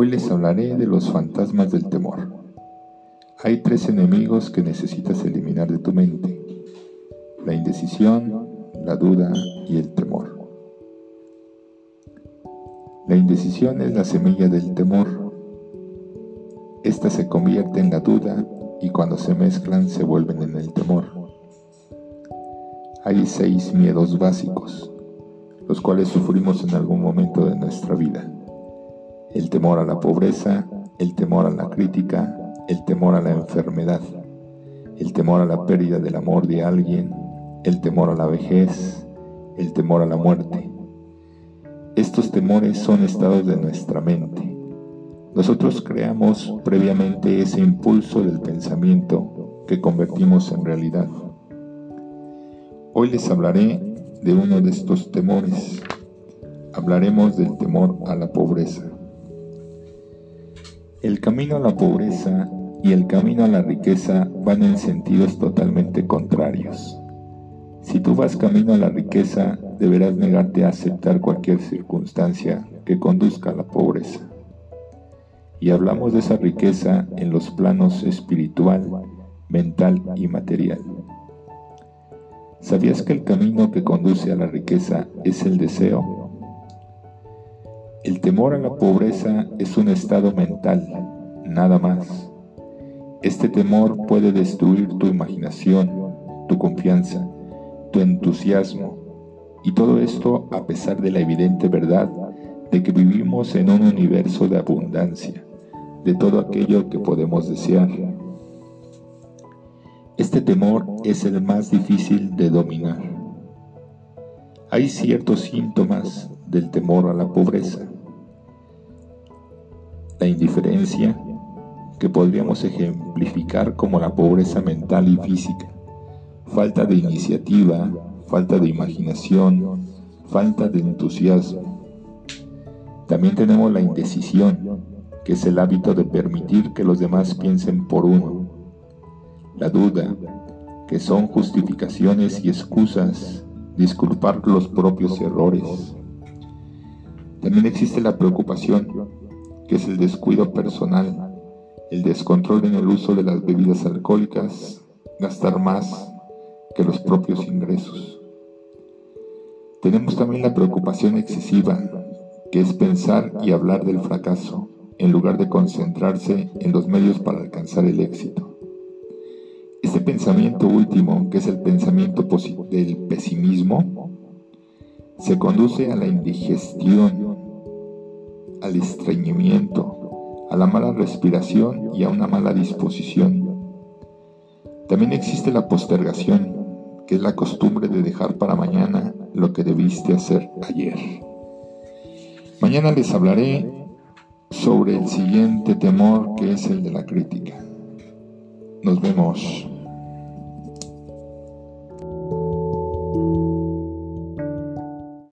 Hoy les hablaré de los fantasmas del temor. Hay tres enemigos que necesitas eliminar de tu mente. La indecisión, la duda y el temor. La indecisión es la semilla del temor. Esta se convierte en la duda y cuando se mezclan se vuelven en el temor. Hay seis miedos básicos, los cuales sufrimos en algún momento de nuestra vida. El temor a la pobreza, el temor a la crítica, el temor a la enfermedad, el temor a la pérdida del amor de alguien, el temor a la vejez, el temor a la muerte, estos temores son estados de nuestra mente. Nosotros creamos previamente ese impulso del pensamiento que convertimos en realidad. Hoy les hablaré de uno de estos temores. Hablaremos del temor a la pobreza. El camino a la pobreza y el camino a la riqueza van en sentidos totalmente contrarios. Si tú vas camino a la riqueza, deberás negarte a aceptar cualquier circunstancia que conduzca a la pobreza. Y hablamos de esa riqueza en los planos espiritual, mental y material. ¿Sabías que el camino que conduce a la riqueza es el deseo? El temor a la pobreza es un estado mental, nada más. Este temor puede destruir tu imaginación, tu confianza, tu entusiasmo, y todo esto a pesar de la evidente verdad de que vivimos en un universo de abundancia, de todo aquello que podemos desear. Este temor es el más difícil de dominar. Hay ciertos síntomas del temor a la pobreza. La indiferencia, que podríamos ejemplificar como la pobreza mental y física falta de iniciativa, falta de imaginación, falta de entusiasmo. También tenemos la indecisión, que es el hábito de permitir que los demás piensen por uno. La duda, que son justificaciones y excusas, disculpar los propios errores. También existe la preocupación, que es el descuido personal, el descontrol en el uso de las bebidas alcohólicas, gastar más, que los propios ingresos. Tenemos también la preocupación excesiva, que es pensar y hablar del fracaso, en lugar de concentrarse en los medios para alcanzar el éxito. Este pensamiento último, que es el pensamiento del pesimismo, se conduce a la indigestión, al estreñimiento, a la mala respiración y a una mala disposición. También existe la postergación, que es la costumbre de dejar para mañana lo que debiste hacer ayer. Mañana les hablaré sobre el siguiente temor que es el de la crítica. Nos vemos.